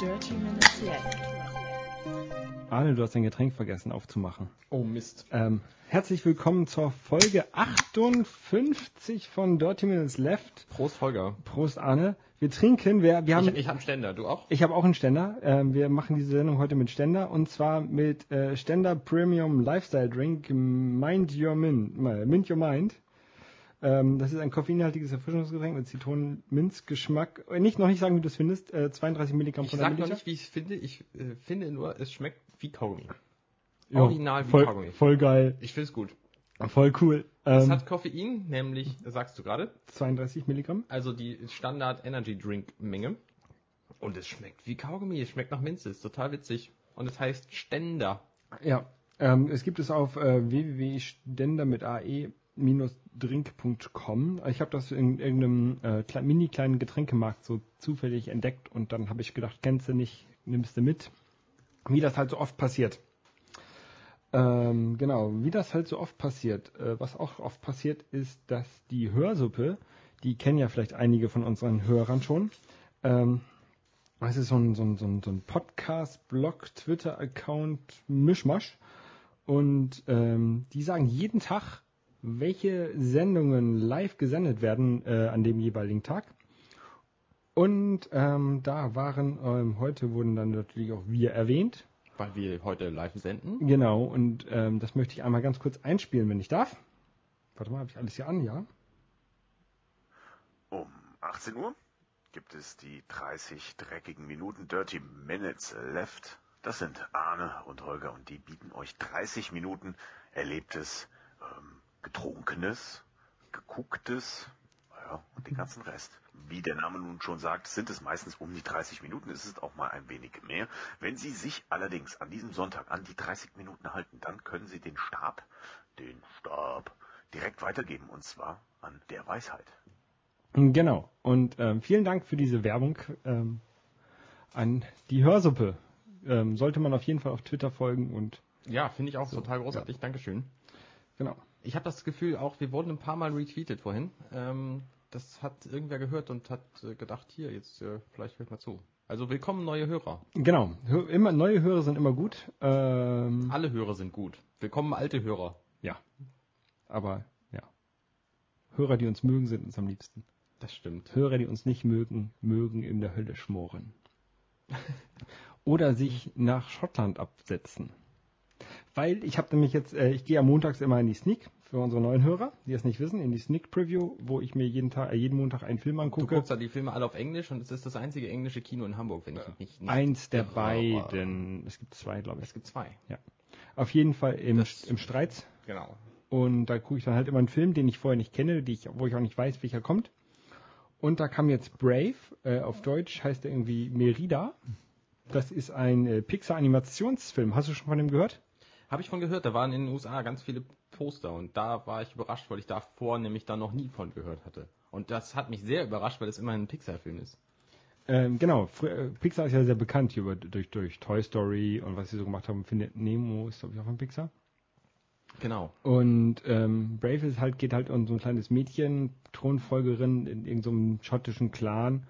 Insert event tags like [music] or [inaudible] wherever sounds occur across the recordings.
Dirty Minutes Left. Arne, du hast dein Getränk vergessen aufzumachen. Oh Mist. Ähm, herzlich willkommen zur Folge 58 von Dirty Minutes Left. Prost, Holger. Prost, Arne. Wir trinken, wir, wir haben, Ich, ich habe einen Ständer, du auch? ich habe auch einen Ständer. Ähm, wir machen diese Sendung heute mit Ständer und zwar mit äh, Ständer Premium Lifestyle Drink Mind Your Mint, äh, Mint Your Mind. Ähm, das ist ein koffeinhaltiges Erfrischungsgetränk mit Zitronen-Minz-Geschmack. Äh, Nicht noch nicht sagen, wie du es findest. Äh, 32 Milligramm Ich pro sag noch Milliliter. nicht, wie ich es finde. Ich äh, finde nur, es schmeckt wie Kaugummi. Ja, Original wie voll, Kaugummi. voll geil, Ich finde es gut. voll cool. Es Ähm, hat Koffein, nämlich, sagst du gerade, 32 Milligramm. also die Standard Energy Drink Menge. Und es schmeckt wie Kaugummi. Es schmeckt nach Minze. Ist total witzig. Und es heißt Ständer. Ja, ähm, es gibt es auf äh, www.stender mit ae-drink.com. Ich habe das in irgendeinem äh, mini kleinen Getränkemarkt so zufällig entdeckt und dann habe ich gedacht, kennst du nicht, nimmst du mit. Wie das halt so oft passiert. Ähm, genau, wie das halt so oft passiert. Äh, was auch oft passiert ist, dass die Hörsuppe, die kennen ja vielleicht einige von unseren Hörern schon, ähm, es ist so ein, so ein, so ein, so ein Podcast, Blog, Twitter-Account, Mischmasch. Und ähm, die sagen jeden Tag, welche Sendungen live gesendet werden äh, an dem jeweiligen Tag. Und ähm, da waren, ähm, heute wurden dann natürlich auch wir erwähnt. Weil wir heute live senden. Genau, und ähm, das möchte ich einmal ganz kurz einspielen, wenn ich darf. Warte mal, habe ich alles hier an, ja? Um 18 Uhr gibt es die 30 dreckigen Minuten Dirty Minutes Left. Das sind Arne und Holger und die bieten euch 30 Minuten Erlebtes, ähm, Getrunkenes, Gegucktes, ja, und den ganzen Rest. Wie der Name nun schon sagt, sind es meistens um die 30 Minuten, es ist auch mal ein wenig mehr. Wenn Sie sich allerdings an diesem Sonntag an die 30 Minuten halten, dann können Sie den Stab, den Stab, direkt weitergeben und zwar an der Weisheit. Genau. Und ähm, vielen Dank für diese Werbung ähm, an die Hörsuppe. Ähm, sollte man auf jeden Fall auf Twitter folgen und Ja, finde ich auch total großartig. Dankeschön. genau. Ich habe das Gefühl auch, wir wurden ein paar Mal retweetet vorhin. Ähm, das hat irgendwer gehört und hat äh, gedacht, hier, jetzt äh, vielleicht hört mal zu. Also willkommen neue Hörer. Genau. Hör, immer, neue Hörer sind immer gut. Ähm, Alle Hörer sind gut. Willkommen alte Hörer. ja. Aber ja. Hörer, die uns mögen, sind uns am liebsten. Das stimmt. Hörer, die uns nicht mögen, mögen in der Hölle schmoren. [laughs] Oder sich nach Schottland absetzen. Weil ich habe nämlich jetzt, äh, ich gehe am Montags immer in die Sneak für unsere neuen Hörer, die es nicht wissen, in die Sneak Preview, wo ich mir jeden Tag, äh, jeden Montag einen Film Du angucke. guckst ja die Filme alle auf Englisch und es ist das einzige englische Kino in Hamburg, wenn ich mich nicht Eins der beiden. Es gibt zwei, glaube ich. Es gibt zwei. Auf jeden Fall im, Das- im Streit. Genau. Und da gucke ich dann halt immer einen Film, den ich vorher nicht kenne, die ich, wo ich auch nicht weiß, welcher kommt. Und da kam jetzt Brave, äh, auf Deutsch heißt er irgendwie Merida. Das ist ein äh, Pixar-Animationsfilm. Hast du schon von dem gehört? Habe ich von gehört, da waren in den USA ganz viele Poster und da war ich überrascht, weil ich davor nämlich da noch nie von gehört hatte. Und das hat mich sehr überrascht, weil es immerhin ein Pixar-Film ist. Ähm, genau, äh, Pixar ist ja sehr bekannt hier durch, durch Toy Story und was sie so gemacht haben. Findet Nemo ist, glaube ich, auch von Pixar. Genau. Und ähm, Brave ist halt, geht halt um so ein kleines Mädchen, Thronfolgerin in irgendeinem schottischen Clan.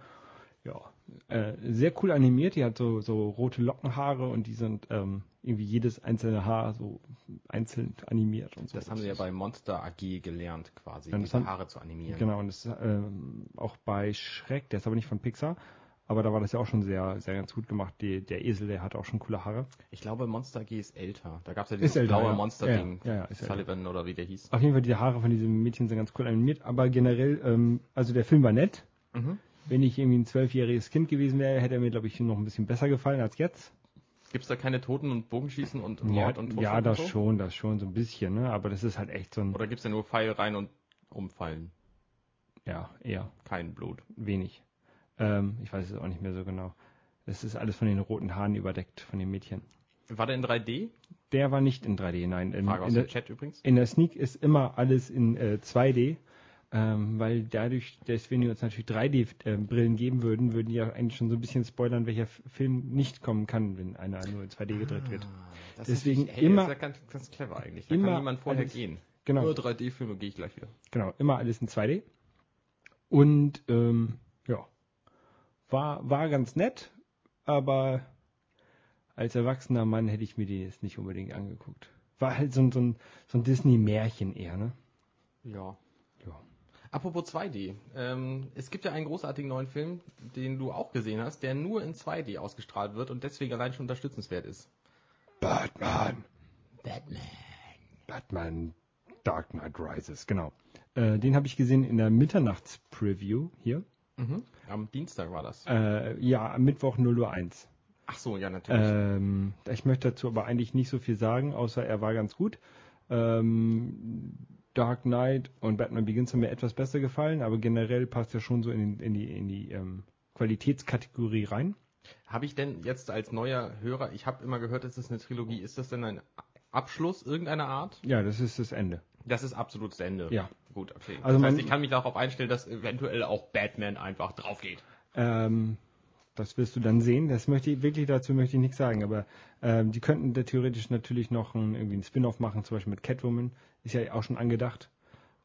Ja, äh, sehr cool animiert. Die hat so, so rote Lockenhaare und die sind ähm, irgendwie jedes einzelne Haar so einzeln animiert und so. Das haben sie ja bei Monster AG gelernt, quasi, das diese haben- Haare zu animieren. Genau, und das ist ähm, auch bei Shrek, der ist aber nicht von Pixar, aber da war das ja auch schon sehr, sehr ganz gut gemacht. Die, der Esel, der hat auch schon coole Haare. Ich glaube, Monster AG ist älter. Da gab es ja dieses älter, blaue ja. Monster-Ding. Ja, ja, ja, ist älter. Sullivan oder wie der hieß. Auf jeden Fall, die Haare von diesem Mädchen sind ganz cool animiert, aber generell, ähm, also der Film war nett. Mhm. Wenn ich irgendwie ein zwölfjähriges Kind gewesen wäre, hätte er mir, glaube ich, noch ein bisschen besser gefallen als jetzt. Gibt es da keine Toten und Bogenschießen und Mord und ja, Totschlag das und so? schon, das schon so ein bisschen, ne? Aber das ist halt echt so ein, Oder gibt es da nur Pfeil rein und umfallen? ja, eher Kein Blut. wenig. Ähm, ich weiß es auch nicht mehr so genau. Es ist alles von den roten Haaren überdeckt, von den Mädchen. War der in 3D? Der war nicht in 3D, nein. In, Frage aus in, dem der, Chat übrigens. in der Sneak ist immer alles in äh, 2D. Ähm, weil dadurch, dass wenn die uns natürlich 3D-Brillen geben würden, würden die ja eigentlich schon so ein bisschen spoilern, welcher Film nicht kommen kann, wenn einer nur in 2D gedreht wird. Ah, das Deswegen ist natürlich- immer- Das ist ja ganz, ganz clever eigentlich. Da immer kann niemand vorher alles- gehen. Genau. Nur 3D-Filme gehe ich gleich wieder. Genau, immer alles in 2D. Und ähm, ja, war, war ganz nett. aber als erwachsener Mann hätte ich mir die jetzt nicht unbedingt angeguckt. War halt so ein, so ein, so ein Disney-Märchen eher, ne? Ja. Apropos 2D. Ähm, es gibt ja einen großartigen neuen Film, den du auch gesehen hast, der nur in 2D ausgestrahlt wird und deswegen allein schon unterstützenswert ist. Batman. Batman. Batman Dark Knight Rises, genau. Äh, den habe ich gesehen in der Mitternachts-Preview hier. Mhm. Am Dienstag war das. Äh, ja, am Mittwoch 0 Uhr 1. Ach so, ja, natürlich. Ähm, ich möchte dazu aber eigentlich nicht so viel sagen, außer er war ganz gut. Ähm, Dark Knight und Batman Begins haben mir etwas besser gefallen, aber generell passt er schon so in, in die, in die ähm, Qualitätskategorie rein. Habe ich denn jetzt als neuer Hörer, ich habe immer gehört, es ist eine Trilogie, ist das denn ein Abschluss irgendeiner Art? Ja, das ist das Ende. Das ist absolut das Ende. Ja. Gut, okay. Also das heißt, ich kann mich darauf einstellen, dass eventuell auch Batman einfach drauf geht. Ähm, das wirst du dann sehen. Das möchte ich wirklich dazu möchte ich nichts sagen. Aber ähm, die könnten da theoretisch natürlich noch ein, irgendwie einen Spin-off machen, zum Beispiel mit Catwoman. Ist ja auch schon angedacht.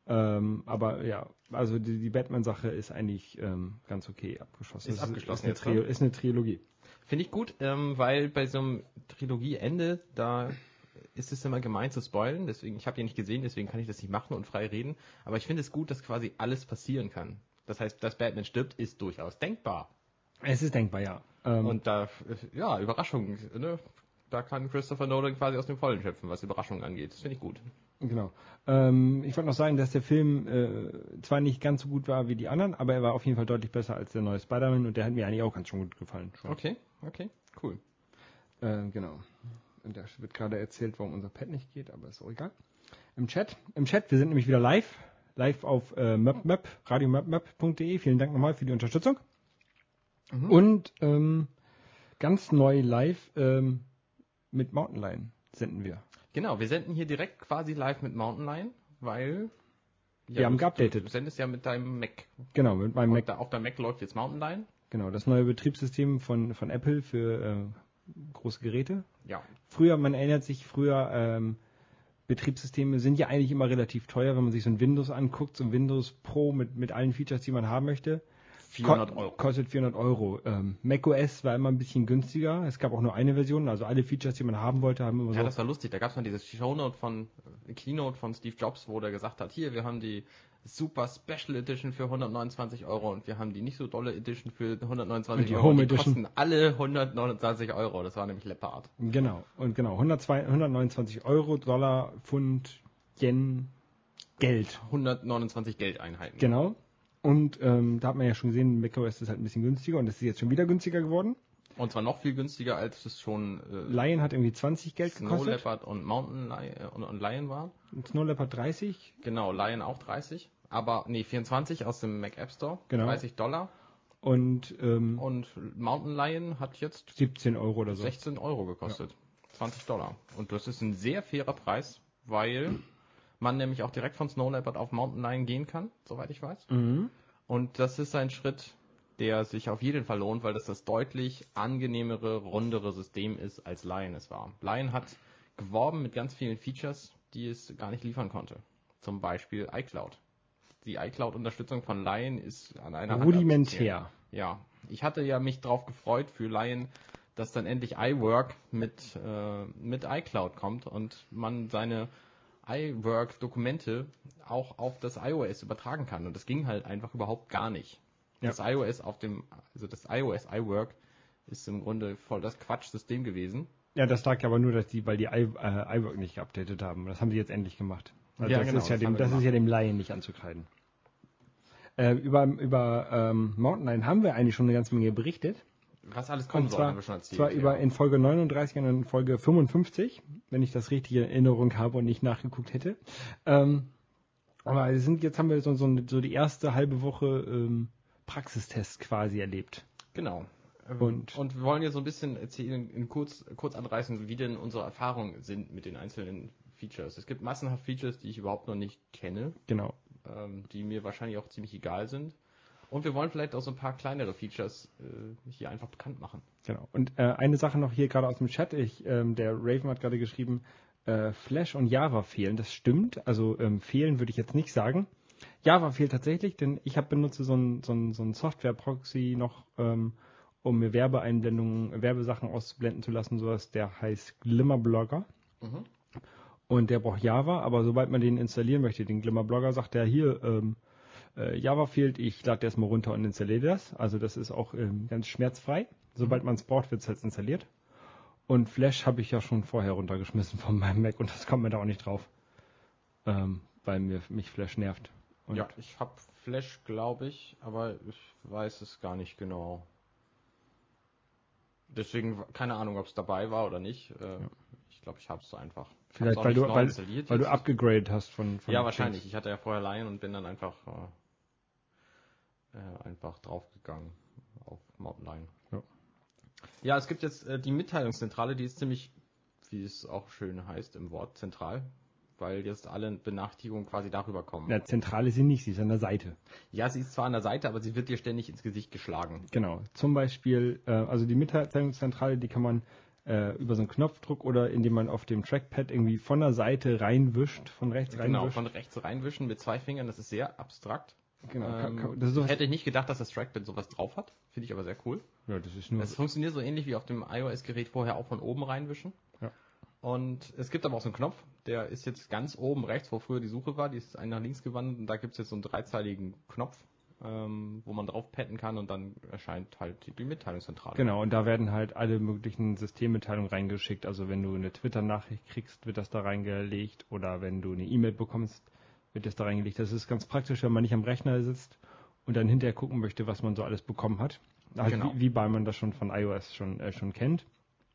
Ähm, aber ja, also die, die Batman-Sache ist eigentlich ähm, ganz okay abgeschlossen. Ist Das abgeschlossen Ist, jetzt, eine, Trio, ne? ist eine Trilogie. Finde ich gut, ähm, weil bei so einem Trilogieende, da ist es immer gemein zu spoilen, deswegen, ich habe den nicht gesehen, deswegen kann ich das nicht machen und frei reden. Aber ich finde es gut, dass quasi alles passieren kann. Das heißt, dass Batman stirbt, ist durchaus denkbar. Es ist denkbar, ja. Ähm, Und da, ja, Überraschung, ne? Da kann Christopher Nolan quasi aus dem Vollen schöpfen, was Überraschungen angeht. Das finde ich gut. Genau. Ähm, ich wollte noch sagen, dass der Film äh, zwar nicht ganz so gut war wie die anderen, aber er war auf jeden Fall deutlich besser als der neue Spider-Man und der hat mir eigentlich auch ganz schon gut gefallen. Schon. Okay, okay, cool. Äh, genau. Und da wird gerade erzählt, warum unser Pad nicht geht, aber ist auch egal. Im Chat, im Chat, wir sind nämlich wieder live. Live auf äh, möpmöp, radiomöpmöp.de. Vielen Dank nochmal für die Unterstützung. Mhm. Und ähm, ganz neu live ähm, mit Mountain Lion senden wir. Genau, wir senden hier direkt quasi live mit Mountain Lion, weil Wir haben geupdatet. Du sendest ja mit deinem Mac. Genau, mit meinem Mac. da, auf deinem Mac läuft jetzt Mountain Lion. Genau, das neue Betriebssystem von, von Apple für äh, große Geräte. Ja, Früher, man erinnert sich, früher ähm, Betriebssysteme sind ja eigentlich immer relativ teuer, wenn man sich so ein Windows anguckt, so ein Windows Pro mit, mit allen Features, die man haben möchte. 400 Ko- Euro. Kostet 400 Euro. Ähm, macOS war immer ein bisschen günstiger. Es gab auch nur eine Version, also alle Features, die man haben wollte, haben immer Ja, so. das war lustig. Da gab es mal dieses Shownote von, äh, Keynote von Steve Jobs, wo der gesagt hat, hier, wir haben die Super Special Edition für 129 Euro und wir haben die nicht so dolle Edition für 129 Und die Euro. Home die Edition. kosten alle 129 Euro. Das war nämlich Leopard. Genau, und genau, 102, 129 Euro, Dollar, Pfund, Yen, Geld. 129 Geldeinheiten. Genau. Und ähm, da hat man ja schon gesehen, macOS ist halt ein bisschen günstiger und es ist jetzt schon wieder günstiger geworden. Und zwar noch viel günstiger, als es schon äh, Lion hat irgendwie 20 Geld Snow gekostet. Leopard und Mountain Lion, äh, und, und Lion war. Und Snow Leopard 30. Genau, Lion auch 30. Aber, nee, 24 aus dem Mac App Store. Genau. 30 Dollar. Und ähm, Und Mountain Lion hat jetzt 17 Euro oder so. 16 Euro gekostet. 20 Dollar. Und das ist ein sehr fairer Preis, weil man nämlich auch direkt von Snow Leopard auf Mountain Lion gehen kann, soweit ich weiß. Mhm. Und das ist ein Schritt, der sich auf jeden Fall lohnt, weil das das deutlich angenehmere, rundere System ist, als Lion es war. Lion hat geworben mit ganz vielen Features, die es gar nicht liefern konnte. Zum Beispiel iCloud. Die iCloud-Unterstützung von Lion ist an einer Hand. Rudimentär. Ja, ich hatte ja mich drauf gefreut für Lion, dass dann endlich iWork mit, äh, mit iCloud kommt und man seine iWork-Dokumente auch auf das iOS übertragen kann. Und das ging halt einfach überhaupt gar nicht. Ja. Das iOS auf dem, also das iOS iWork ist im Grunde voll das Quatschsystem gewesen. Ja, das lag aber nur, dass die, weil die I, äh, iWork nicht geupdatet haben. Das haben sie jetzt endlich gemacht. Also Ja, das, genau, ist ja das dem, das ist ja dem Laien nicht anzukreiden. Äh, über über ähm, Mountain Lion haben wir eigentlich schon eine ganze Menge berichtet. Was alles kommen soll, zwar, haben wir schon erzählt. zwar ja. über in Folge 39 und in Folge 55, wenn ich das richtig in Erinnerung habe und nicht nachgeguckt hätte. Ähm, aber sind, jetzt haben wir so, so, so die erste halbe Woche ähm, Praxistest quasi erlebt. Genau. Ähm, Und- und wir wollen jetzt so ein bisschen erzählen, in kurz, kurz anreißen, wie denn unsere Erfahrungen sind mit den einzelnen Features. Es gibt massenhaft Features, die ich überhaupt noch nicht kenne, Genau. ähm, die mir wahrscheinlich auch ziemlich egal sind. Und wir wollen vielleicht auch so ein paar kleinere Features äh, hier einfach bekannt machen. Genau. Und äh, eine Sache noch hier gerade aus dem Chat. Ich, ähm, der Raven hat gerade geschrieben, äh, Flash und Java fehlen. Das stimmt. Also ähm, fehlen würde ich jetzt nicht sagen. Java fehlt tatsächlich, denn ich habe benutze so ein, so ein, so ein Software-Proxy noch, ähm, um mir Werbeeinblendungen, Werbesachen auszublenden zu lassen, sowas, der heißt Glimmer Blogger. Mhm. Und der braucht Java, aber sobald man den installieren möchte, den Glimmer Blogger, sagt er hier, ähm, äh, Java fehlt, ich lade das mal runter und installiere das. Also das ist auch ähm, ganz schmerzfrei. Sobald man es braucht, wird es halt installiert. Und Flash habe ich ja schon vorher runtergeschmissen von meinem Mac und das kommt mir da auch nicht drauf. Ähm, weil mir, mich Flash nervt. Und ja, ich habe Flash, glaube ich, aber ich weiß es gar nicht genau. Deswegen, keine Ahnung, ob es dabei war oder nicht. Äh, Ich glaube, ich habe es so einfach. Vielleicht, weil du, weil, weil du jetzt. abgegradet hast von, von Ja, wahrscheinlich. Ich hatte ja vorher Lion und bin dann einfach äh, äh, einfach draufgegangen auf Mountain Lion. Ja. Ja, es gibt jetzt äh, die Mitteilungszentrale, die ist ziemlich, wie es auch schön heißt im Wort, zentral, weil jetzt alle Benachrichtigungen quasi darüber kommen. Na, zentral ist sie nicht, sie ist an der Seite. Ja, sie ist zwar an der Seite, aber sie wird dir ständig ins Gesicht geschlagen. Genau. Zum Beispiel, äh, also die Mitteilungszentrale, die kann man äh, über so einen Knopfdruck oder indem man auf dem Trackpad irgendwie von der Seite reinwischt, von rechts Genau, reinwischt. von rechts reinwischen mit zwei Fingern, das ist sehr abstrakt. Genau, kann- Ähm, kann- sowas- hätte ich nicht gedacht, dass das Trackpad sowas drauf hat. Finde ich aber sehr cool. ja, das ist nur. Es funktioniert so ähnlich wie auf dem iOS-Gerät vorher auch von oben reinwischen. Ja. Und es gibt aber auch so einen Knopf, der ist jetzt ganz oben rechts, wo früher die Suche war, die ist einen nach links gewandert und da gibt es jetzt so einen dreizeiligen Knopf, ähm, wo man drauf patten kann und dann erscheint halt die, die Mitteilungszentrale. Genau, und da werden halt alle möglichen Systemmitteilungen reingeschickt. Also wenn du eine Twitter-Nachricht kriegst, wird das da reingelegt. Oder wenn du eine E-Mail bekommst, wird das da reingelegt. Das ist ganz praktisch, wenn man nicht am Rechner sitzt und dann hinterher gucken möchte, was man so alles bekommen hat. Also Genau. wie, wie bei man das schon von iOS schon, äh, schon kennt.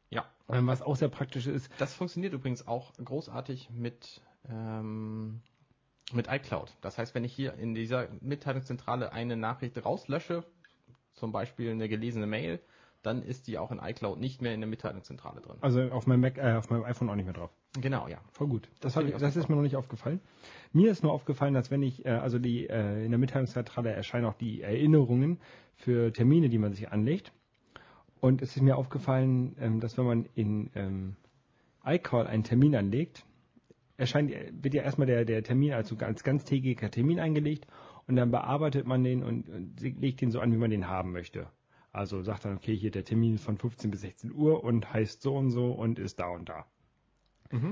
Ja, Ähm, was auch sehr praktisch ist, das funktioniert übrigens auch großartig mit, ähm, mit iCloud. Das heißt, wenn ich hier in dieser Mitteilungszentrale eine Nachricht rauslösche, zum Beispiel eine gelesene Mail, dann ist die auch in iCloud nicht mehr in der Mitteilungszentrale drin. also auf meinem Mac, äh, auf meinem iPhone auch nicht mehr drauf. Genau, ja. Voll gut. Das, Das ich, das ist mir noch nicht aufgefallen. Mir ist nur aufgefallen, dass wenn ich, äh, also die äh, in der Mitteilungszentrale erscheinen auch die Erinnerungen für Termine, die man sich anlegt. Und es ist mir aufgefallen, ähm, dass wenn man in ähm, iCall einen Termin anlegt, erscheint, wird ja erstmal der, der Termin als, als ganztägiger Termin eingelegt und dann bearbeitet man den und, und legt den so an, wie man den haben möchte. Also sagt dann, okay, hier der Termin ist von 15 bis 16 Uhr und heißt so und so und ist da und da.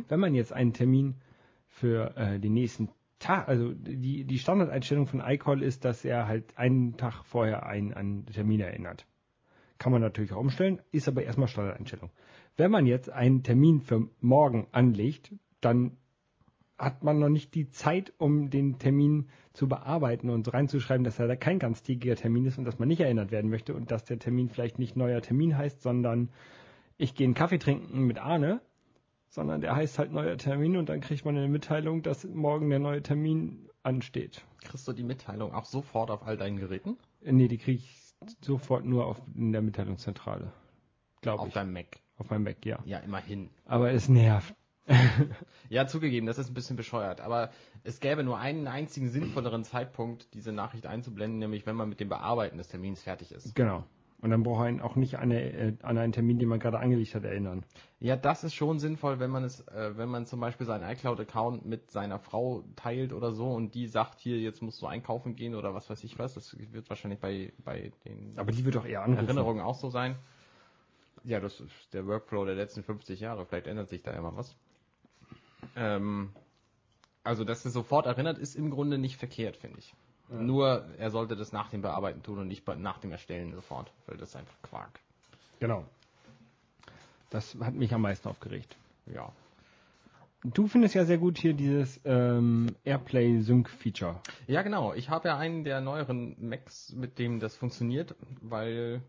Wenn man jetzt einen Termin für äh, den nächsten Tag, also die, die Standardeinstellung von iCall ist, dass er halt einen Tag vorher einen den Termin erinnert. Kann man natürlich auch umstellen, ist aber erstmal Standardeinstellung. Wenn man jetzt einen Termin für morgen anlegt, dann hat man noch nicht die Zeit, um den Termin zu bearbeiten und reinzuschreiben, dass er da kein ganztägiger Termin ist und dass man nicht erinnert werden möchte und dass der Termin vielleicht nicht neuer Termin heißt, sondern ich gehe einen Kaffee trinken mit Arne, sondern der heißt halt neuer Termin und dann kriegt man eine Mitteilung, dass morgen der neue Termin ansteht. Kriegst du die Mitteilung auch sofort auf all deinen Geräten? Äh, Nee, die kriege ich sofort nur auf, in der Mitteilungszentrale. Glaube Auf ich. deinem Mac. Auf meinem Mac, ja. Ja, immerhin. Aber es nervt. [laughs] Ja, zugegeben, das ist ein bisschen bescheuert, aber es gäbe nur einen einzigen sinnvolleren Zeitpunkt, diese Nachricht einzublenden, nämlich wenn man mit dem Bearbeiten des Termins fertig ist. Genau. Und dann braucht man auch nicht an, eine, äh, an einen Termin, den man gerade angelegt hat, erinnern. Ja, das ist schon sinnvoll, wenn man es, äh, wenn man zum Beispiel seinen iCloud-Account mit seiner Frau teilt oder so und die sagt, hier, jetzt musst du einkaufen gehen oder was weiß ich was. Das wird wahrscheinlich bei, bei den Aber die wird doch eher anrufen. Erinnerungen auch so sein. Ja, das ist der Workflow der letzten 50 Jahre. Vielleicht ändert sich da immer was. Ähm, also, dass er sofort erinnert, ist im Grunde nicht verkehrt, finde ich. Nur, er sollte das nach dem Bearbeiten tun und nicht nach dem Erstellen sofort, weil das ist einfach Quark. Genau. Das hat mich am meisten aufgeregt. Ja. Du findest ja sehr gut hier dieses ähm, Airplay Sync Feature. Ja, genau. Ich habe ja einen der neueren Macs, mit dem das funktioniert, weil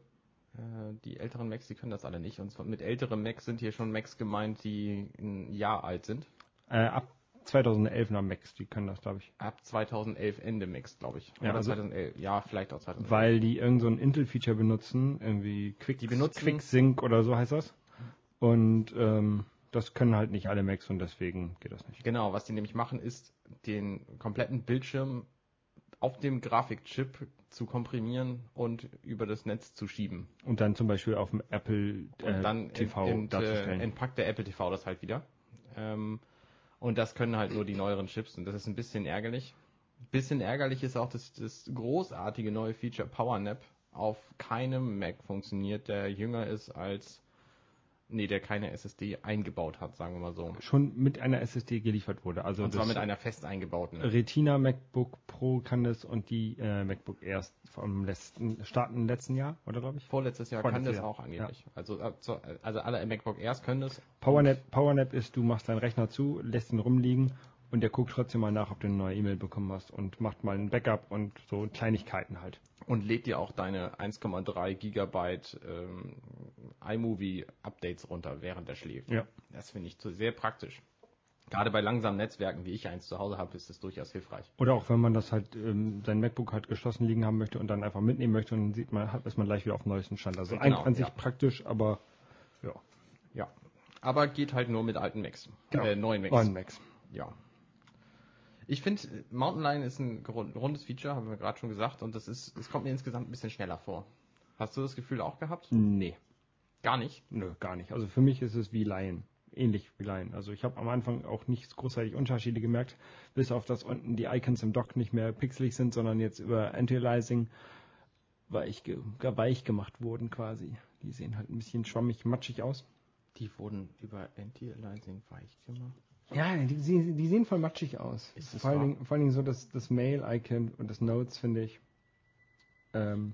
äh, die älteren Macs, die können das alle nicht. Und mit älteren Macs sind hier schon Macs gemeint, die ein Jahr alt sind. Äh, ab 2011 nach Max, die können das, glaube ich. Ab 2011 Ende Macs, glaube ich. Ja, Oder also- 2011. Ja, vielleicht auch 2011. Weil die irgend so ein Intel-Feature benutzen, irgendwie Quick, Die benutzen- Quick Sync oder so heißt das. Und ähm, das können halt nicht alle Macs und deswegen geht das nicht. Genau, was die nämlich machen, ist den kompletten Bildschirm auf dem Grafikchip zu komprimieren und über das Netz zu schieben. Und dann zum Beispiel auf dem Apple äh, Und dann TV ent, ent, äh, darzustellen. entpackt der Apple TV das halt wieder. Ähm, und das können halt nur die neueren Chips und das ist ein bisschen ärgerlich. Bisschen ärgerlich ist auch das, das großartige neue Feature PowerNap, auf keinem Mac funktioniert, der jünger ist als Nee, der keine SSD eingebaut hat, sagen wir mal so. Schon mit einer SSD geliefert wurde. Also und zwar mit einer fest eingebauten. Retina MacBook Pro kann das und die äh, MacBook erst vom letzten starten letzten Jahr, oder glaube ich? Vorletztes Jahr Vorletztes kann das Jahr. auch angeblich. Ja. Also, äh, also alle MacBook Airs können das. PowerNap, PowerNap ist, du machst deinen Rechner zu, lässt ihn rumliegen und der guckt trotzdem mal nach, ob du eine neue E-Mail bekommen hast und macht mal ein Backup und so Kleinigkeiten halt. Und lädt dir auch deine 1,3 Gigabyte ähm, iMovie-Updates runter, während er schläft. Ja. Das finde ich sehr praktisch. Gerade bei langsamen Netzwerken, wie ich eins zu Hause habe, ist das durchaus hilfreich. Oder auch wenn man das halt, ähm, sein MacBook halt geschlossen liegen haben möchte und dann einfach mitnehmen möchte und dann sieht man, ist man gleich wieder auf dem neuesten Stand. Also genau, an sich ja. praktisch, aber ja. Ja. Aber geht halt nur mit alten Macs. Genau. Äh, neuen Macs. Neuen Macs. Ja. Ich finde, Mountain Lion ist ein rundes Feature, haben wir gerade schon gesagt, und das ist, es kommt mir insgesamt ein bisschen schneller vor. Hast du das Gefühl auch gehabt? Nee. Gar nicht? Nö, gar nicht. Also für mich ist es wie Lion. Ähnlich wie Lion. Also ich habe am Anfang auch nicht großartig Unterschiede gemerkt, bis auf dass unten die Icons im Dock nicht mehr pixelig sind, sondern jetzt über Anti-Aliasing weich, weich gemacht wurden quasi. Die sehen halt ein bisschen schwammig, matschig aus. Die wurden über Anti-Aliasing weich gemacht? Ja, die, die, sehen voll matschig aus. vor, allen Dingen, vor allen Dingen so das, das Mail-Icon und das Notes, finde ich. Ähm,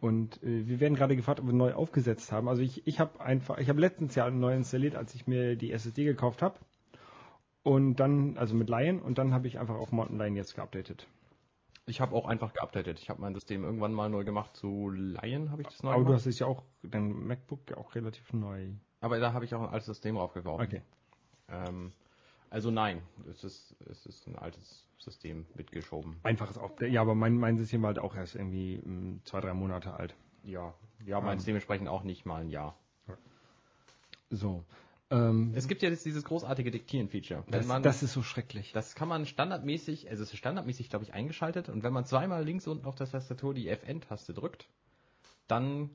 und äh, wir werden gerade gefragt, ob wir neu aufgesetzt haben. Also ich, ich habe einfach, ich habe letztens ja neu installiert, als ich mir die SSD gekauft habe. Und dann, also mit Lion, und dann habe ich einfach auf Mountain Lion jetzt geupdatet. Ich habe auch einfach geupdatet. Ich habe mein System irgendwann mal neu gemacht zu Lion, habe ich das neu Aber gemacht. du hast es ja auch, dein MacBook ja auch relativ neu. Aber da habe ich auch ein altes System draufgeworfen. Okay. Ähm, also nein, es ist, es ist ein altes System mitgeschoben. Einfaches Update. Ja, aber mein, mein System war halt auch erst irgendwie hm, zwei, drei Monate alt. Ja, ja, mein ähm. dementsprechend auch nicht mal ein Jahr. So. Ähm, es gibt ja jetzt dieses großartige Diktieren-Feature. Das, das, ist so schrecklich. Das kann man standardmäßig, also es ist standardmäßig, glaube ich, eingeschaltet und wenn man zweimal links unten auf der Tastatur die FN-Taste drückt, dann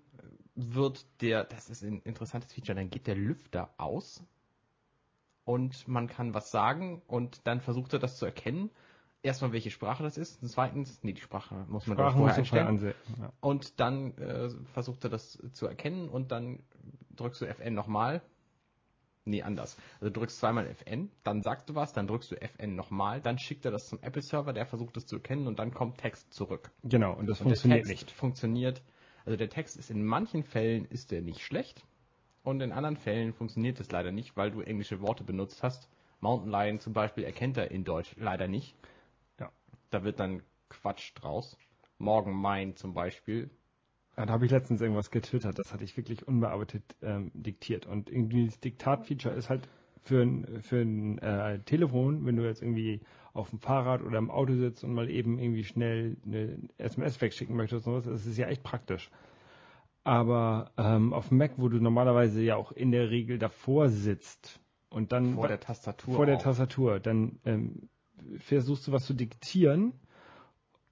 wird der, das ist ein interessantes Feature, dann geht der Lüfter aus und man kann was sagen und dann versucht er das zu erkennen. Erstmal, welche Sprache das ist. Und zweitens, nee, die Sprache muss man Sprache vorher einstellen. Ansehen, ja. Und dann äh, versucht er das zu erkennen und dann drückst du FN nochmal. Nee, anders. Also du drückst zweimal FN, dann sagst du was, dann drückst du FN nochmal, dann schickt er das zum Apple-Server, der versucht es zu erkennen und dann kommt Text zurück. Genau, und das und funktioniert nicht. funktioniert, also der Text ist in manchen Fällen ist der nicht schlecht, und in anderen Fällen funktioniert es leider nicht, weil du englische Worte benutzt hast. Mountain Lion zum Beispiel erkennt er in Deutsch leider nicht. Ja. Da wird dann Quatsch draus. Morgen mein zum Beispiel. Ja, da habe ich letztens irgendwas getwittert, das hatte ich wirklich unbearbeitet ähm, diktiert. Und irgendwie das Diktat-Feature ist halt für ein, für ein äh, Telefon, wenn du jetzt irgendwie auf dem Fahrrad oder im Auto sitzt und mal eben irgendwie schnell eine SMS wegschicken möchtest, und sowas, das ist ja echt praktisch. Aber ähm, auf dem Mac, wo du normalerweise ja auch in der Regel davor sitzt und dann vor der Tastatur vor der Tastatur, dann ähm, versuchst du was zu diktieren,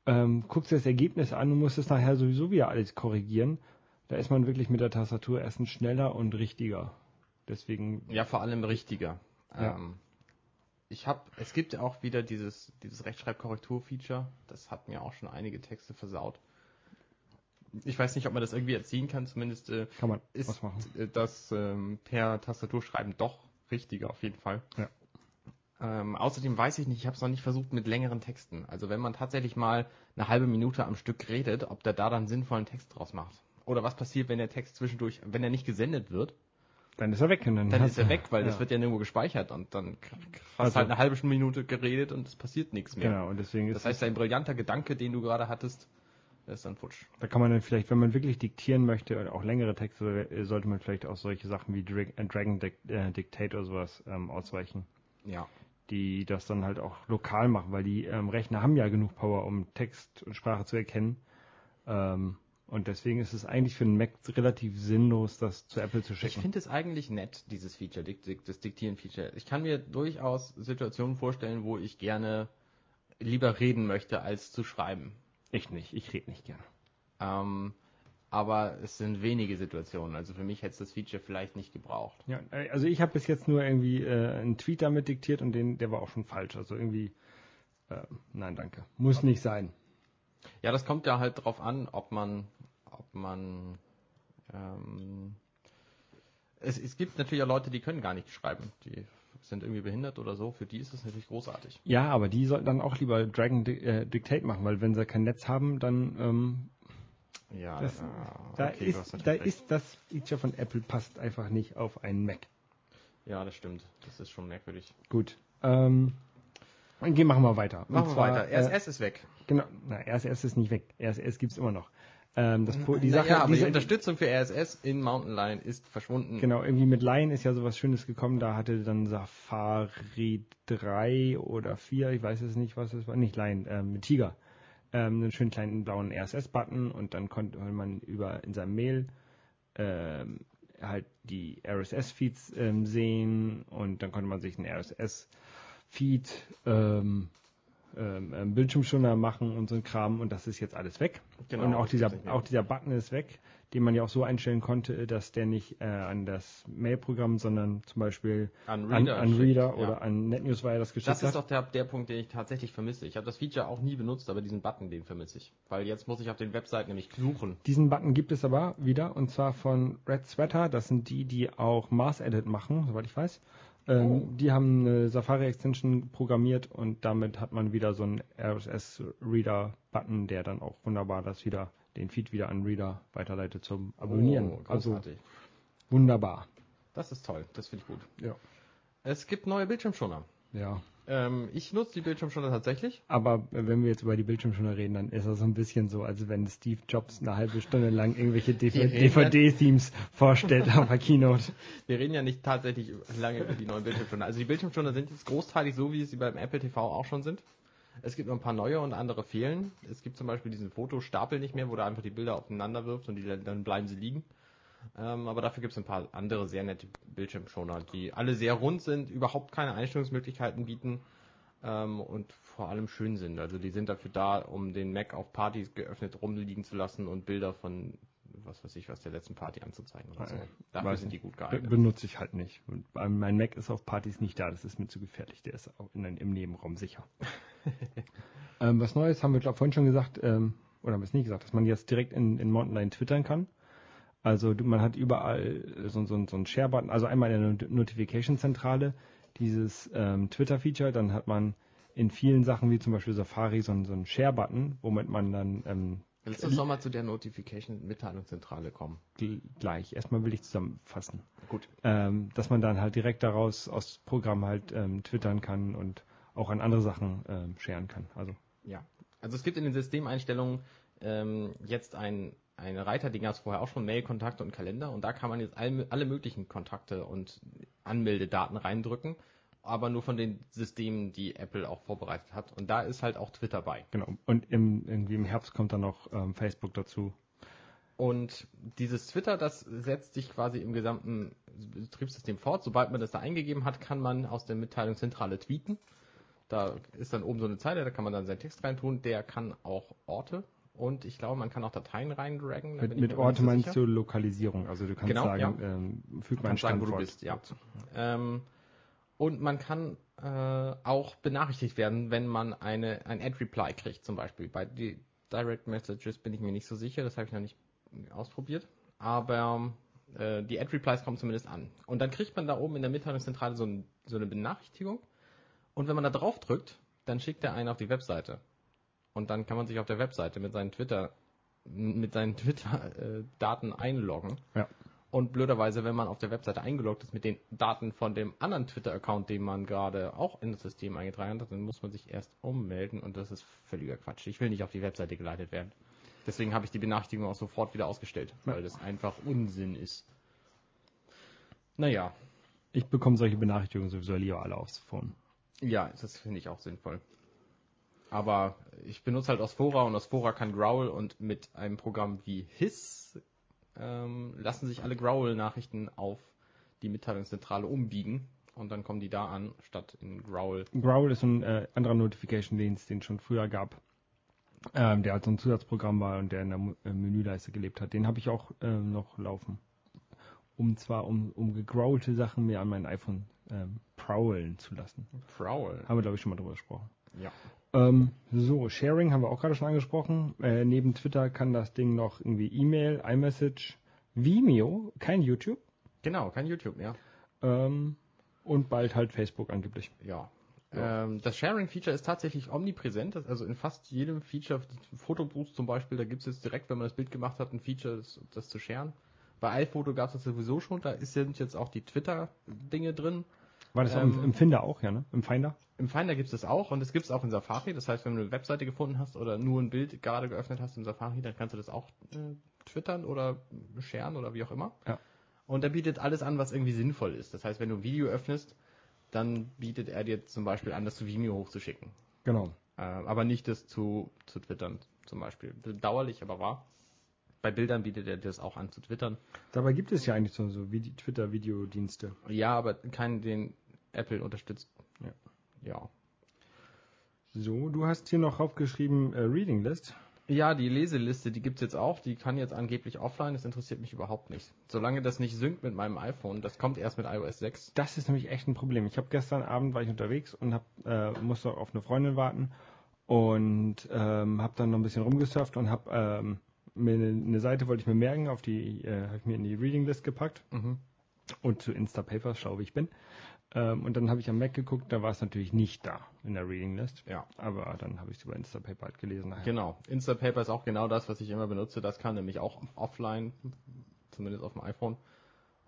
ähm, guckst dir das Ergebnis an und musst es nachher sowieso wieder alles korrigieren. Da ist man wirklich mit der Tastatur erstens schneller und richtiger. Deswegen. Ja, vor allem richtiger. Ja. Ähm, ich habe, es gibt ja auch wieder dieses, dieses Rechtschreibkorrektur-Feature. Das hat mir auch schon einige Texte versaut ich weiß nicht, ob man das irgendwie erziehen kann, zumindest äh, kann man ist das ähm, per Tastaturschreiben doch richtiger auf jeden Fall. Ja. Ähm, außerdem weiß ich nicht, ich habe es noch nicht versucht mit längeren Texten. Also wenn man tatsächlich mal eine halbe Minute am Stück redet, ob der da dann sinnvollen Text draus macht. Oder was passiert, wenn der Text zwischendurch, wenn er nicht gesendet wird, dann ist er weg. Und dann dann ist er weg, weil ja. das wird ja nirgendwo gespeichert und dann hast also, halt eine halbe Minute geredet und es passiert nichts mehr. Genau, und deswegen ist das heißt, ein brillanter Gedanke, den du gerade hattest, das ist dann futsch. Da kann man dann vielleicht, wenn man wirklich diktieren möchte, oder auch längere Texte, äh, sollte man vielleicht auch solche Sachen wie äh, Dragon äh, Dictate oder sowas ähm, ausweichen. Ja. Die das dann halt auch lokal machen, weil die ähm, Rechner haben ja genug Power, um Text und Sprache zu erkennen. Ähm, und deswegen ist es eigentlich für einen Mac relativ sinnlos, das zu Apple zu schicken. Ich finde es eigentlich nett, dieses Feature, das Diktieren-Feature. Ich kann mir durchaus Situationen vorstellen, wo ich gerne lieber reden möchte, als zu schreiben. Ich nicht, ich rede nicht gern. Ähm, aber es sind wenige Situationen. Also für mich hätte es das Feature vielleicht nicht gebraucht. Ja, äh, also ich habe bis jetzt nur irgendwie äh, einen Tweet damit diktiert und den, der war auch schon falsch. Also irgendwie, äh, nein, danke. Muss nicht sein. Ja, das kommt ja halt drauf an, ob man, ob man, ähm, es, es gibt natürlich auch Leute, die können gar nicht schreiben, die sind irgendwie behindert oder so, für die ist das natürlich großartig. Ja, aber die sollten dann auch lieber Dragon äh, Dictate machen, weil wenn sie kein Netz haben, dann ähm, Ja, das, äh, da, okay, ist, da recht. ist das Feature von Apple passt einfach nicht auf einen Mac. Ja, das stimmt. Das ist schon merkwürdig. Gut. Ähm, gehen machen wir weiter. Machen Und wir weiter. Äh, RSS ist weg. genau, na, RSS ist nicht weg. RSS gibt's immer noch. Ähm, das, die Naja, Sache, aber die diese- Unterstützung für RSS in Mountain Lion ist verschwunden. Genau, irgendwie mit Lion ist ja sowas Schönes gekommen. Da hatte dann Safari 3 oder 4, ich weiß es nicht, was es war. Nicht Lion, ähm, mit Tiger. Ähm, einen schönen kleinen blauen RSS-Button und dann konnte man über in seinem Mail ähm, halt die RSS-Feeds ähm, sehen und dann konnte man sich einen RSS-Feed ähm, ähm, ähm, Bildschirmschoner machen und so ein Kram und das ist jetzt alles weg. Genau, und auch dieser, auch dieser Button ist weg, den man ja auch so einstellen konnte, dass der nicht äh, an das Mail-Programm, sondern zum Beispiel An an, Reader an Reader schickt, oder ja. an NetNewsWire das geschickt Das ist doch der, der Punkt, den ich tatsächlich vermisse. Ich habe das Feature auch nie benutzt, aber diesen Button, den vermisse ich. Weil jetzt muss ich auf den Webseiten nämlich suchen. Diesen Button gibt es aber wieder und zwar von Red Sweater. Das sind die, die auch Mars Edit machen, soweit ich weiß. Ähm, Oh. Die haben eine Safari Extension programmiert und damit hat man wieder so einen RSS Reader Button, der dann auch wunderbar das wieder den Feed wieder an Reader weiterleitet zum Abonnieren. Oh, also großartig. wunderbar. Das ist toll. Das finde ich gut. Ja. Es gibt neue Bildschirmschoner. Ja. Ähm, ich nutze die Bildschirmschoner tatsächlich. Aber wenn wir jetzt über die Bildschirmschoner reden, dann ist das so ein bisschen so, als wenn Steve Jobs eine halbe Stunde lang irgendwelche DVD-Themes vorstellt auf der Keynote. wir reden ja nicht tatsächlich lange über die neuen Bildschirmschoner. Also die Bildschirmschoner sind jetzt großteilig so, wie sie beim Apple TV auch schon sind. Es gibt noch ein paar neue und andere fehlen. Es gibt zum Beispiel diesen Fotostapel nicht mehr, wo du einfach die Bilder aufeinander wirfst und die, dann bleiben sie liegen. Ähm, aber dafür gibt es ein paar andere sehr nette Bildschirmschoner, die alle sehr rund sind, überhaupt keine Einstellungsmöglichkeiten bieten ähm, und vor allem schön sind. Also die sind dafür da, um den Mac auf Partys geöffnet rumliegen zu lassen und Bilder von was weiß ich, was der letzten Party anzuzeigen oder so. Dafür Weiß sind die gut geeignet. benutze ich halt nicht. Und mein Mac ist auf Partys nicht da, das ist mir zu gefährlich. Der ist auch in, im Nebenraum sicher. [laughs] ähm, was Neues haben wir, glaube vorhin schon gesagt, ähm, oder haben wir es nicht gesagt, dass man jetzt direkt in, in Mountain Lion twittern kann. Also du, man hat überall so, so, so einen Share-Button, also einmal in der Not- Notification-Zentrale dieses ähm, Twitter-Feature, dann hat man in vielen Sachen wie zum Beispiel Safari so, einen- so einen Share-Button, womit man dann ähm, Willst du uns nochmal zu der Notification-Mitteilungszentrale kommen? gl- gleich, erstmal will ich zusammenfassen. Gut. ähm, dass man dann halt direkt daraus aus Programm halt ähm, twittern kann und auch an andere Sachen ähm, scheren kann. Also Ja. Also es gibt in den Systemeinstellungen ähm, jetzt ein, einen Reiter, den gab es vorher auch schon, Mail, Kontakte und Kalender. Und da kann man jetzt alle, alle möglichen Kontakte und Anmeldedaten reindrücken, aber nur von den Systemen, die Apple auch vorbereitet hat. Und da ist halt auch Twitter bei. genau. Und im, irgendwie im Herbst kommt dann noch ähm, Facebook dazu. Und dieses Twitter, das setzt sich quasi im gesamten Betriebssystem fort. Sobald man das da eingegeben hat, kann man aus der Mitteilungszentrale tweeten. Da ist dann oben so eine Zeile, da kann man dann seinen Text reintun. Der kann auch Orte und ich glaube, man kann auch Dateien reindragen. Mit, mit so meinst sicher. du Lokalisierung. Also du kannst Genau, sagen, ja. ähm, füg Man meinen kann sagen, wo Standort. du bist, ja. Ähm, und man kann äh, auch benachrichtigt werden, wenn man eine, ein Ad-Reply kriegt, zum Beispiel. Bei die Direct Messages bin ich mir nicht so sicher, das habe ich noch nicht ausprobiert. Aber äh, die Ad-Replies kommen zumindest an. Und dann kriegt man da oben in der Mitteilungszentrale so, ein, so eine Benachrichtigung. Und wenn man da drauf drückt, dann schickt er einen auf die Webseite. Und dann kann man sich auf der Webseite mit seinen Twitter mit seinen [laughs] Twitter-Daten einloggen. Ja. Und blöderweise, wenn man auf der Webseite eingeloggt ist mit den Daten von dem anderen Twitter-Account, den man gerade auch in das System eingetragen hat, dann muss man sich erst ummelden und das ist völliger Quatsch. Ich will nicht auf die Webseite geleitet werden. Deswegen habe ich die Benachrichtigung auch sofort wieder ausgestellt, weil das einfach Unsinn ist. Naja, Ich bekomme solche Benachrichtigungen sowieso lieber alle aufs Phone. ja, das finde ich auch sinnvoll. Aber ich benutze halt Osphora und Osphora kann Growl und mit einem Programm wie Hiss ähm, lassen sich alle Growl-Nachrichten auf die Mitteilungszentrale umbiegen und dann kommen die da an, statt in Growl. Growl ist ein äh, anderer Notification-Dienst, den es schon früher gab. Ähm, der halt so ein Zusatzprogramm war und der in der äh, Menüleiste gelebt hat. Den habe ich auch ähm, noch laufen. Um zwar um, um gegrowlte Sachen mir an mein iPhone ähm, prowlen zu lassen. Growl. Haben wir, glaube ich, schon mal drüber gesprochen. Ja. Ähm, so, Sharing haben wir auch gerade schon angesprochen. Äh, neben Twitter kann das Ding noch irgendwie E-Mail, iMessage, Vimeo, kein YouTube. Genau, kein YouTube mehr. Ähm, und bald halt Facebook angeblich. Ja. Ähm, das Sharing-Feature ist tatsächlich omnipräsent. Also in fast jedem Feature, Fotoboost zum Beispiel, da gibt es jetzt direkt, wenn man das Bild gemacht hat, ein Feature, das, das zu sharen. Bei iPhoto gab es das sowieso schon, da ist- sind jetzt auch die Twitter-Dinge drin. War das Ähm, im, Finder auch, ja, ne? Im Finder? Im Finder gibt es das auch und es gibt es auch in Safari. Das heißt, wenn du eine Webseite gefunden hast oder nur ein Bild gerade geöffnet hast im Safari, dann kannst du das auch äh, twittern oder sharen oder wie auch immer. Ja. Und er bietet alles an, was irgendwie sinnvoll ist. Das heißt, wenn du ein Video öffnest, dann bietet er dir zum Beispiel an, das zu Vimeo hochzuschicken. Genau. Äh, aber nicht das zu, zu twittern zum Beispiel. Dauerlich, aber wahr. Bei Bildern bietet er dir das auch an zu twittern. Dabei gibt es ja eigentlich so, so Vide- Twitter-Videodienste. Ja, aber keinen, den Apple unterstützt. Ja. Ja. So, du hast hier noch aufgeschrieben äh, Reading List. Ja, die Leseliste, die gibt's jetzt auch. Die kann jetzt angeblich offline. Das interessiert mich überhaupt nicht. Solange das nicht synkt mit meinem iPhone, das kommt erst mit iOS 6. Das ist nämlich echt ein Problem. Ich habe gestern Abend war ich unterwegs und hab, äh, musste auf eine Freundin warten und ähm, habe dann noch ein bisschen rumgesurft und habe ähm, mir eine, eine Seite wollte ich mir merken, auf die äh, habe ich mir in die Reading List gepackt Mhm. und zu Instapaper, schau wie ich bin. Ähm, und dann habe ich am Mac geguckt, da war es natürlich nicht da in der Reading List. Ja. Aber dann habe ich es über Instapaper halt gelesen. Nachher. Genau. Instapaper ist auch genau das, was ich immer benutze. Das kann nämlich auch offline, zumindest auf dem iPhone.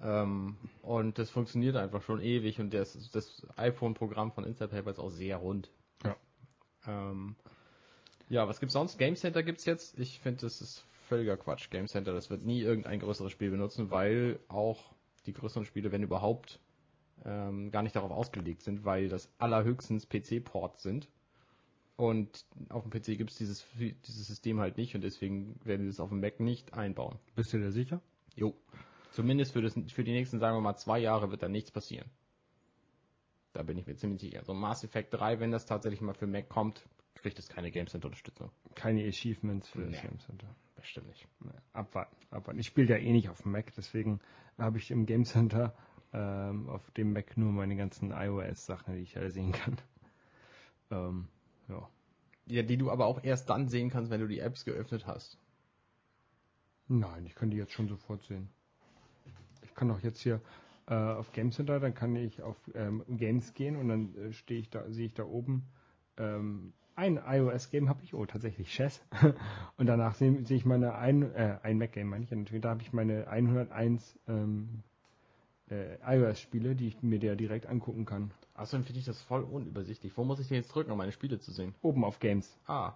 Ähm, und das funktioniert einfach schon ewig und das, das iPhone-Programm von Instapaper ist auch sehr rund. Ja. Ähm, ja, was gibt's sonst? Game Center gibt's jetzt. Ich finde, das ist völliger Quatsch. Game Center, das wird nie irgendein größeres Spiel benutzen, weil auch die größeren Spiele, wenn überhaupt, ähm, gar nicht darauf ausgelegt sind, weil das allerhöchstens PC-Ports sind. Und auf dem PC gibt's dieses, dieses System halt nicht und deswegen werden sie es auf dem Mac nicht einbauen. Bist du dir sicher? Jo. Zumindest für, das, für die nächsten, sagen wir mal, zwei Jahre wird da nichts passieren. Da bin ich mir ziemlich sicher. So Mass Effect 3, wenn das tatsächlich mal für Mac kommt, kriegt es keine Game Center Unterstützung. Keine Achievements für Nee. das Game Center. Bestimmt nicht. Nee, Abwarten, abwarten. Ich spiele ja eh nicht auf dem Mac, deswegen habe ich im Game Center ähm, auf dem Mac nur meine ganzen iOS-Sachen, die ich alle sehen kann. [laughs] Ähm, ja. Ja, die du aber auch erst dann sehen kannst, wenn du die Apps geöffnet hast. Nein, ich kann die jetzt schon sofort sehen. Ich kann auch jetzt hier äh, auf Game Center, dann kann ich auf ähm, Games gehen und dann äh, stehe ich da, sehe ich da oben ähm, ein iOS-Game habe ich, oh tatsächlich Chess. [laughs] und danach sehe sehe ich meine ein, äh, ein Mac-Game, meine ich natürlich. Da habe ich meine 101 ähm, äh, iOS-Spiele, die ich mir da direkt angucken kann. Außerdem finde ich das voll unübersichtlich. Wo muss ich denn jetzt drücken, um meine Spiele zu sehen? Oben auf Games. Ah.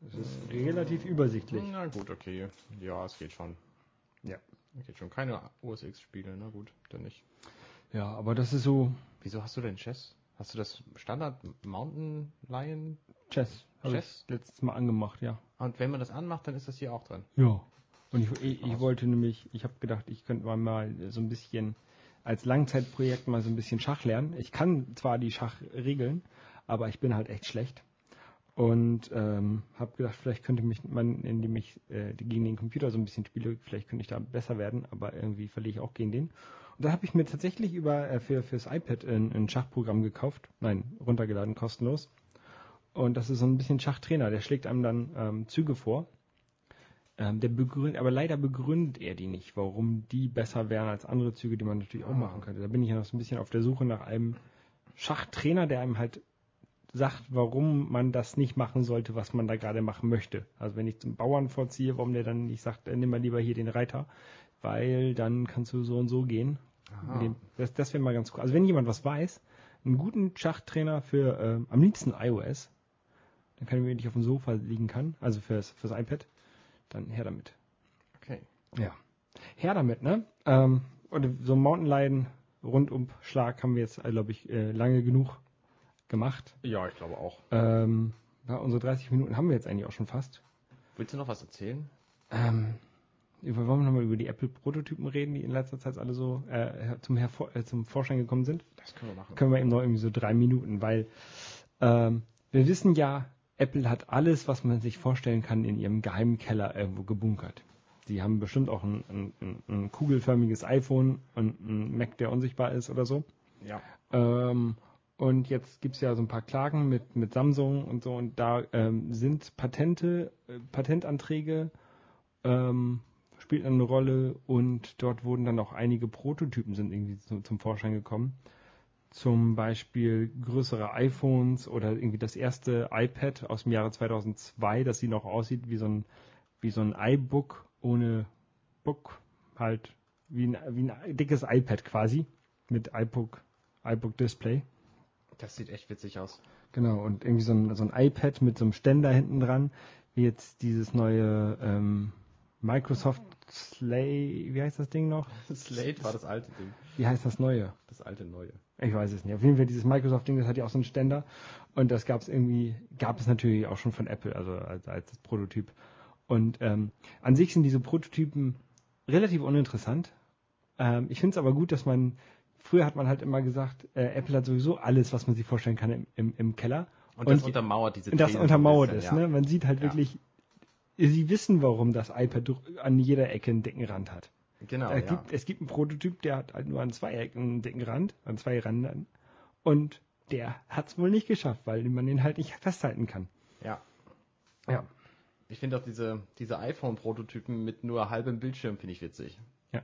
Das ist relativ übersichtlich. Na gut, okay. Ja, es geht schon. Ja. Geht schon. Keine OS X-Spiele, na gut, dann nicht. Ja, aber das ist so Wieso hast du denn Chess? Hast du das Standard Mountain Lion? Chess. Chess? letztes Mal angemacht, ja. Und wenn man das anmacht, dann ist das hier auch drin. Ja. Und ich, ich, ich wollte nämlich, ich habe gedacht, ich könnte mal, mal so ein bisschen als Langzeitprojekt mal so ein bisschen Schach lernen. Ich kann zwar die Schachregeln, aber ich bin halt echt schlecht. Und ähm, habe gedacht, vielleicht könnte mich man, indem ich äh, gegen den Computer so ein bisschen spiele, vielleicht könnte ich da besser werden, aber irgendwie verliere ich auch gegen den. Und da habe ich mir tatsächlich über äh, für fürs iPad ein, ein Schachprogramm gekauft, nein, runtergeladen, kostenlos. Und das ist so ein bisschen Schachtrainer, der schlägt einem dann ähm, Züge vor. Ähm, der begründet, aber leider begründet er die nicht, warum die besser wären als andere Züge, die man natürlich auch machen könnte. Da bin ich ja noch so ein bisschen auf der Suche nach einem Schachtrainer, der einem halt sagt, warum man das nicht machen sollte, was man da gerade machen möchte. Also wenn ich zum Bauern vorziehe, warum der dann nicht sagt, äh, nimm mal lieber hier den Reiter, weil dann kannst du so und so gehen. Dem- Das, das wäre mal ganz cool. Also wenn jemand was weiß, einen guten Schachtrainer für ähm, am liebsten iOS, dann kann ich wirklich auf dem Sofa liegen kann, also fürs, fürs iPad, dann her damit. Okay. Ja. Her damit, ne? Ähm, und so einen Mountain Lion Rundumschlag haben wir jetzt, glaube ich, äh, lange genug gemacht. Ja, ich glaube auch. Ähm, ja, unsere 30 Minuten haben wir jetzt eigentlich auch schon fast. Willst du noch was erzählen? Ähm, über, wollen wir nochmal über die Apple-Prototypen reden, die in letzter Zeit alle so äh, zum, Hervor äh, zum Vorschein gekommen sind? Das können wir machen. Können wir eben noch irgendwie so drei Minuten, weil ähm, wir wissen ja, Apple hat alles, was man sich vorstellen kann, in ihrem geheimen Keller irgendwo gebunkert. Die haben bestimmt auch ein, ein, ein, kugelförmiges iPhone und ein Mac, der unsichtbar ist oder so. Ja. Ähm, und jetzt gibt's ja so ein paar Klagen mit, mit Samsung und so und da ähm, sind Patente, äh, Patentanträge ähm, spielt eine Rolle und dort wurden dann auch einige Prototypen sind irgendwie zu, zum Vorschein gekommen. Zum Beispiel größere iPhones oder irgendwie das erste iPad aus dem Jahre 2002, das sie noch aussieht wie so ein, wie so ein iBook ohne Book, halt wie ein, wie ein dickes iPad quasi mit iBook, iBook Display. Das sieht echt witzig aus. Genau, und irgendwie so ein, so ein iPad mit so einem Ständer hinten dran, wie jetzt dieses neue ähm, Microsoft Slay, wie heißt das Ding noch? Slate war das alte Ding. Wie heißt das neue? Das alte neue. Ich weiß es nicht. Auf jeden Fall dieses Microsoft-Ding, das hat ja auch so einen Ständer. Und das gab es irgendwie, gab es natürlich auch schon von Apple, also als, als Prototyp. Und ähm, an sich sind diese Prototypen relativ uninteressant. Ähm, ich finde es aber gut, dass man, früher hat man halt immer gesagt, äh, Apple hat sowieso alles, was man sich vorstellen kann im, im, im Keller. Und das untermauert diese Und das untermauert es, bisschen, ne? Man sieht halt Ja. wirklich, sie wissen, warum das iPad an jeder Ecke einen dicken Rand hat. Genau, es, ja. gibt, es gibt einen Prototyp, der hat halt nur an zwei Ecken einen dicken Rand, an zwei Rändern. Und der hat es wohl nicht geschafft, weil man den halt nicht festhalten kann. ja. Ja. Ich finde auch diese, diese iPhone-Prototypen mit nur halbem Bildschirm finde ich witzig. Ja.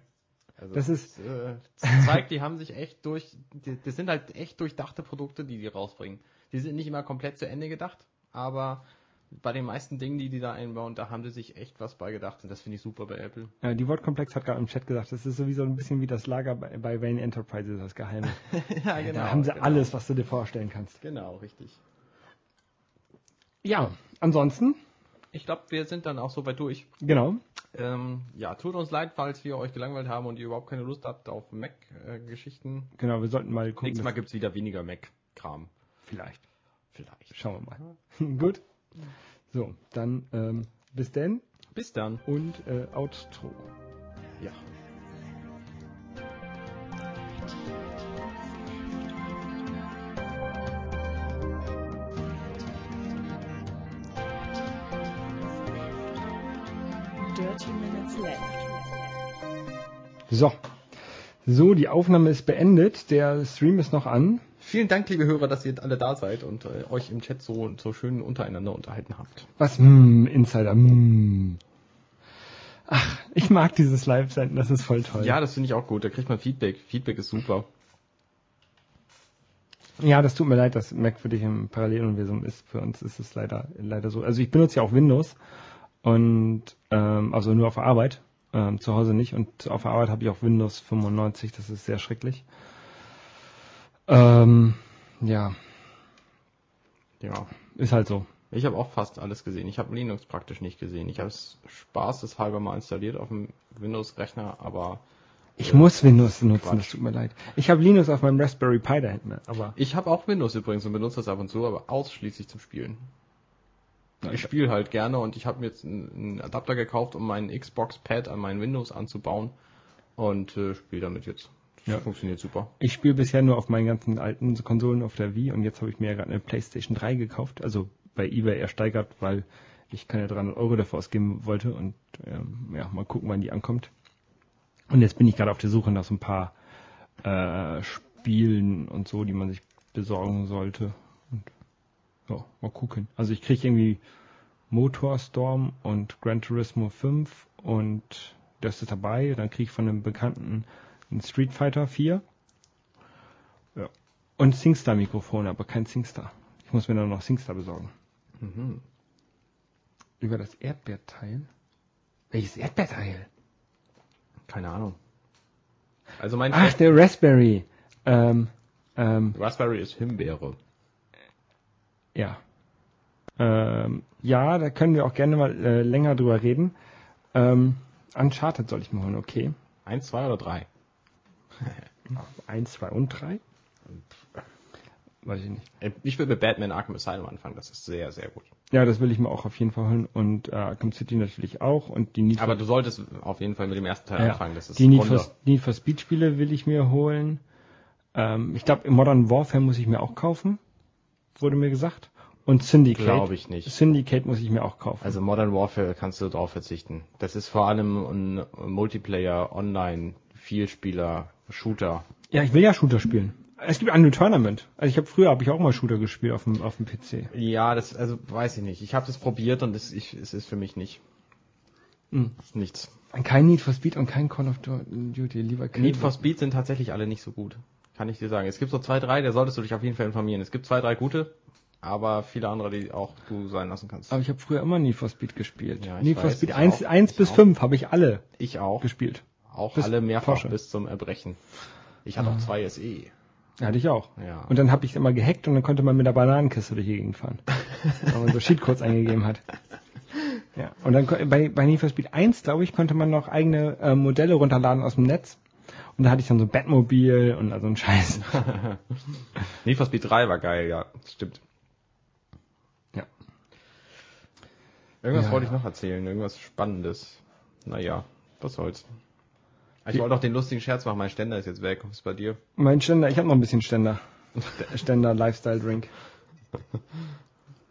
Also Das ist- äh, zeigt, die haben sich echt durch, die, das sind halt echt durchdachte Produkte, die die rausbringen. Die sind nicht immer komplett zu Ende gedacht, aber bei den meisten Dingen, die die da einbauen, da haben sie sich echt was bei gedacht und das finde ich super bei Apple. Äh, die Wortkomplex hat gerade im Chat gesagt, das ist sowieso ein bisschen wie das Lager bei, bei Wayne Enterprises, das Geheime. [laughs] ja, da haben sie genau. alles, was du dir vorstellen kannst. Genau, richtig. Ja, ansonsten, Ich glaube, wir sind dann auch so weit durch. genau. Ähm, ja, tut uns leid, falls wir euch gelangweilt haben und ihr überhaupt keine Lust habt auf Mac-Geschichten. Genau, wir sollten mal gucken. Nächstes Mal dass- gibt's wieder weniger Mac-Kram. Vielleicht. Vielleicht. Schauen wir mal. [laughs] Gut. So, dann ähm, bis denn Bis dann. und äh, Outro. Ja. Dirty Minutes Left. So. So, die Aufnahme ist beendet. Der Stream ist noch an. Vielen Dank, liebe Hörer, dass ihr alle da seid und äh, euch im Chat so, so schön untereinander unterhalten habt. Was? Hm, Insider. Hm. Ach, ich mag dieses Live-Senden. Das ist voll toll. Ja, das finde ich auch gut. Da kriegt man Feedback. Feedback ist super. Ja, das tut mir leid, dass Mac für dich im Paralleluniversum ist. Für uns ist es leider, leider so. Also ich benutze ja auch Windows und ähm, also nur auf der Arbeit, ähm, zu Hause nicht. Und auf der Arbeit habe ich auch Windows 95, das ist sehr schrecklich. Ähm, ja, Ja. ist halt so. Ich habe auch fast alles gesehen. Ich habe Linux praktisch nicht gesehen. Ich habe es spaßeshalber mal installiert auf dem Windows-Rechner, aber Ich muss Windows nutzen, Quatsch. das tut mir leid. Ich habe Linux auf meinem Raspberry Pi da hinten, aber ich habe auch Windows übrigens und benutze das ab und zu, aber ausschließlich zum Spielen. Ich spiele halt gerne und ich habe mir jetzt einen Adapter gekauft, um meinen Xbox-Pad an meinen Windows anzubauen und äh, spiele damit jetzt. Ja. funktioniert super. ich spiele bisher nur auf meinen ganzen alten Konsolen auf der Wii und jetzt habe ich mir ja gerade eine PlayStation 3 gekauft, also bei eBay ersteigert, weil ich keine 300 Euro dafür ausgeben wollte und ähm, ja, mal gucken, wann die ankommt. Und jetzt bin ich gerade auf der Suche nach so ein paar äh, Spielen und so, die man sich besorgen sollte. Und ja, mal gucken. Also ich kriege irgendwie Motorstorm und Gran Turismo 5 und das ist dabei. Dann kriege ich von einem Bekannten ein Street Fighter 4. Ja. Und SingStar-Mikrofon, aber kein SingStar. Ich muss mir dann noch SingStar besorgen. Mhm. Über das Erdbeerteil? Welches Erdbeerteil? Keine Ahnung. Also mein Ach, der Raspberry. Ähm, ähm, Raspberry ist Himbeere. ja. Ähm, ja, da können wir auch gerne mal äh, länger drüber reden. Ähm, Uncharted soll ich mir holen, okay. Eins, zwei oder drei? [laughs] Eins, zwei und drei? Weiß ich nicht. Äh, Ich will mit Batman Arkham Asylum anfangen. Das ist sehr, sehr gut. Ja, das will ich mir auch auf jeden Fall holen. Und äh, Arkham City natürlich auch. Und die Need Aber du solltest auf jeden Fall mit dem ersten Teil Ja, anfangen. Das ist die Need for, Need for Speed Spiele will ich mir holen. Ähm, ich glaube, Modern Warfare muss ich mir auch kaufen. Wurde mir gesagt. Und Syndicate. Glaube ich nicht. Syndicate muss ich mir auch kaufen. Also Modern Warfare kannst du drauf verzichten. Das ist vor allem ein Multiplayer, Online, Vielspieler, Shooter. ja, ich will ja Shooter spielen. Es gibt Unreal Tournament. Also ich habe früher habe ich auch mal Shooter gespielt auf dem auf dem PC. Ja, das, also weiß ich nicht. Ich habe das probiert und es, ich, es ist für mich nicht. Mhm. Nichts. Kein Need for Speed und kein Call of Duty, lieber Kill. Need for Speed sind tatsächlich alle nicht so gut. Kann ich dir sagen. Es gibt so zwei, drei, da solltest du dich auf jeden Fall informieren. Es gibt zwei, drei gute, aber viele andere, die auch du sein lassen kannst. Aber ich habe früher immer Need for Speed gespielt. Ja, Need for weiß, Speed ich 1, auch. 1 Ich bis auch. 5 habe ich alle Ich auch. gespielt. Auch Bis alle mehrfach Porsche. bis zum Erbrechen. Ich hatte auch zwei SE. Hatte ich auch. Ja. Und dann habe ich immer gehackt und dann konnte man mit der Bananenkiste durch die Gegend fahren. [laughs] Weil man so Cheatcodes eingegeben hat. Ja. Und dann bei, bei Need for Speed 1, glaube ich, konnte man noch eigene äh, Modelle runterladen aus dem Netz. Und da hatte ich dann so ein Batmobil und also ein Scheiß. [laughs] Need for Speed 3 war geil, ja. Stimmt. Ja. Irgendwas Ja. wollte ich noch erzählen, irgendwas Spannendes. Naja, was soll's. Ich Wie- wollte auch den lustigen Scherz machen, mein Ständer ist jetzt weg. Was ist bei dir? Mein Ständer, ich habe noch ein bisschen Ständer. Der [laughs] Ständer Lifestyle Drink.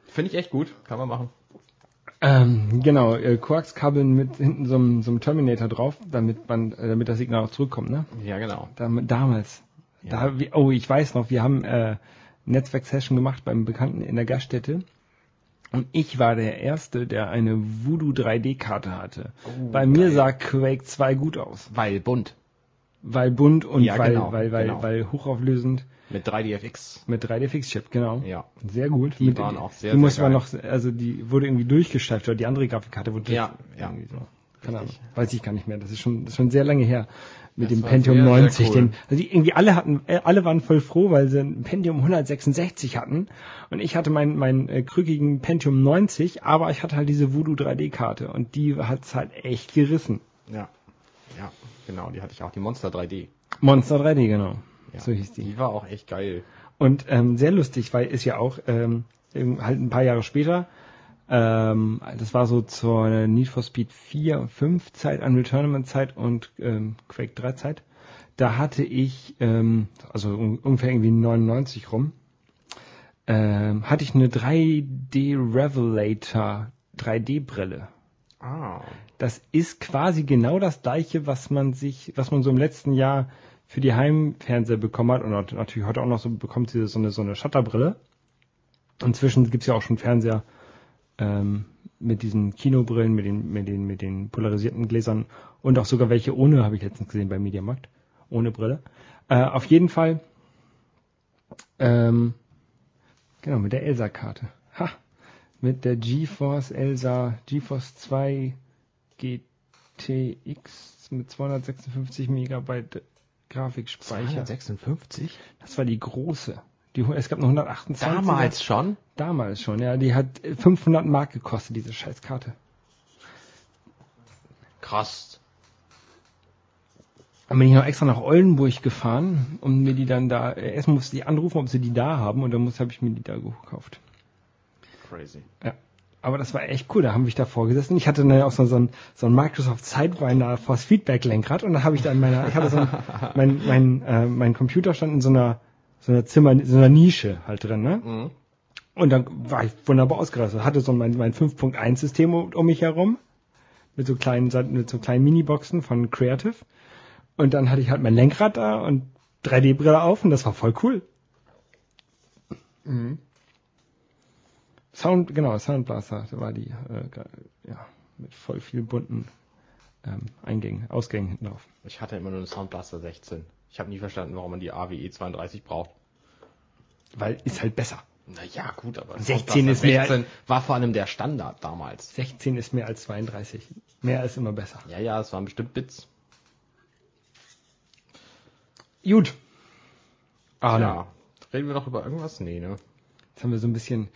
Finde ich echt gut, kann man machen. Ähm, genau, äh, Quarkskabeln mit hinten so einem, so einem Terminator drauf, damit man, äh, damit das Signal auch zurückkommt, ne? Ja, genau. Dam damals. Ja. Da, oh, ich weiß noch, wir haben äh, Netzwerksession gemacht beim Bekannten in der Gaststätte. Und ich war der Erste, der eine Voodoo 3D-Karte hatte. Oh, Bei mir geil. sah Quake 2 gut aus. Weil bunt. Weil bunt und Ja, weil, genau, weil, weil, genau. weil hochauflösend Mit 3DFX. mit 3D-Fix-Chip, genau. Ja. Sehr gut. Die Mit- waren auch sehr, Die sehr man geil. noch, also die wurde irgendwie durchgestreift oder die andere Grafikkarte wurde Ja, ja. irgendwie so. Keine Ahnung. Weiß ich gar nicht mehr. Das ist schon, das ist schon sehr lange her. Mit Das dem Pentium sehr, sehr 90. cool. Den, also die, irgendwie alle hatten, äh, alle waren voll froh, weil sie ein Pentium 166 hatten. Und ich hatte meinen, meinen äh, krückigen Pentium 90, aber ich hatte halt diese Voodoo 3D-Karte und die hat's halt echt gerissen. Ja. Ja, genau, die hatte ich auch. Die Monster 3D. Monster 3D, genau. Ja. So hieß die. Die war auch echt geil. Und ähm, sehr lustig, weil ist ja auch ähm, halt ein paar Jahre später, ähm, das war so zur Need for Speed 4 und 5 Zeit, Unreal Tournament Zeit und ähm, Quake 3 Zeit. Da hatte ich, ähm, also un ungefähr irgendwie 99 rum, ähm, hatte ich eine 3D Revelator 3D Brille. Ah. Das ist quasi genau das gleiche, was man sich, was man so im letzten Jahr für die Heimfernseher bekommen hat und natürlich heute auch noch so bekommt sie so eine, so eine Shutterbrille. Inzwischen gibt's ja auch schon Fernseher ähm, mit diesen Kinobrillen, mit den, mit den, mit den polarisierten Gläsern und auch sogar welche ohne, habe ich letztens gesehen beim Mediamarkt, ohne Brille. Äh, auf jeden Fall, ähm, genau, mit der Elsa-Karte. Ha! Mit der GeForce Elsa GeForce 2 GTX mit 256 Megabyte Grafikspeicher. 256? Das war die große. Die, es gab noch 128. Damals schon? Damals schon, ja. Die hat 500 Mark gekostet, diese Scheißkarte. Krass. Dann bin ich noch extra nach Oldenburg gefahren und mir die dann da, erst musste ich anrufen, ob sie die da haben und dann muss, habe ich mir die da gekauft. Crazy. Ja. Aber das war echt cool, da haben wir da vorgesessen. Ich hatte dann auch so, so ein, so ein Microsoft Sidewinder Force Feedback Lenkrad und da habe ich dann meiner, ich hatte so ein, mein, mein, äh, mein Computer stand in so einer, so einer Zimmer, so einer Nische halt drin, ne? Mhm. Und dann war ich wunderbar ausgerüstet. Hatte so mein, mein 5.1 System um, mich herum. Mit so kleinen, mit so kleinen Miniboxen von Creative. Und dann hatte ich halt mein Lenkrad da und 3D-Brille auf und das war voll cool. Sound, genau, Soundblaster, da war die, äh, ja, mit voll viel bunten ähm, Eingängen, Ausgängen hinten drauf. Ich hatte immer nur eine Soundblaster 16. Ich habe nie verstanden, warum man die AWE 32 braucht. Weil ist halt besser. Naja, gut, aber 16 Soundblaster ist mehr- 16 war vor allem der Standard damals. 16 ist mehr als 32. Mehr ist immer besser. Ja, ja, es waren bestimmt Bits. Gut. Ah, ja. Reden wir doch über irgendwas? Nee, ne? Jetzt haben wir so ein bisschen,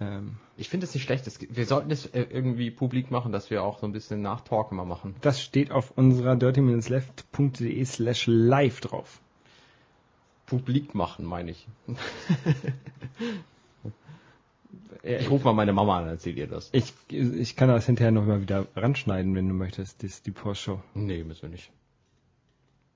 ähm, Ich finde es nicht schlecht. Es, wir sollten es äh, irgendwie publik machen, dass wir auch so ein bisschen Nachtalk immer machen. Das steht auf unserer dirtyminutsleft.de slash live drauf. Publik machen, meine ich. [laughs] Ich rufe mal meine Mama an, erzähl ihr das. Ich, ich kann das hinterher noch mal wieder ranschneiden, wenn du möchtest, das, die Postshow. Nee, müssen wir nicht.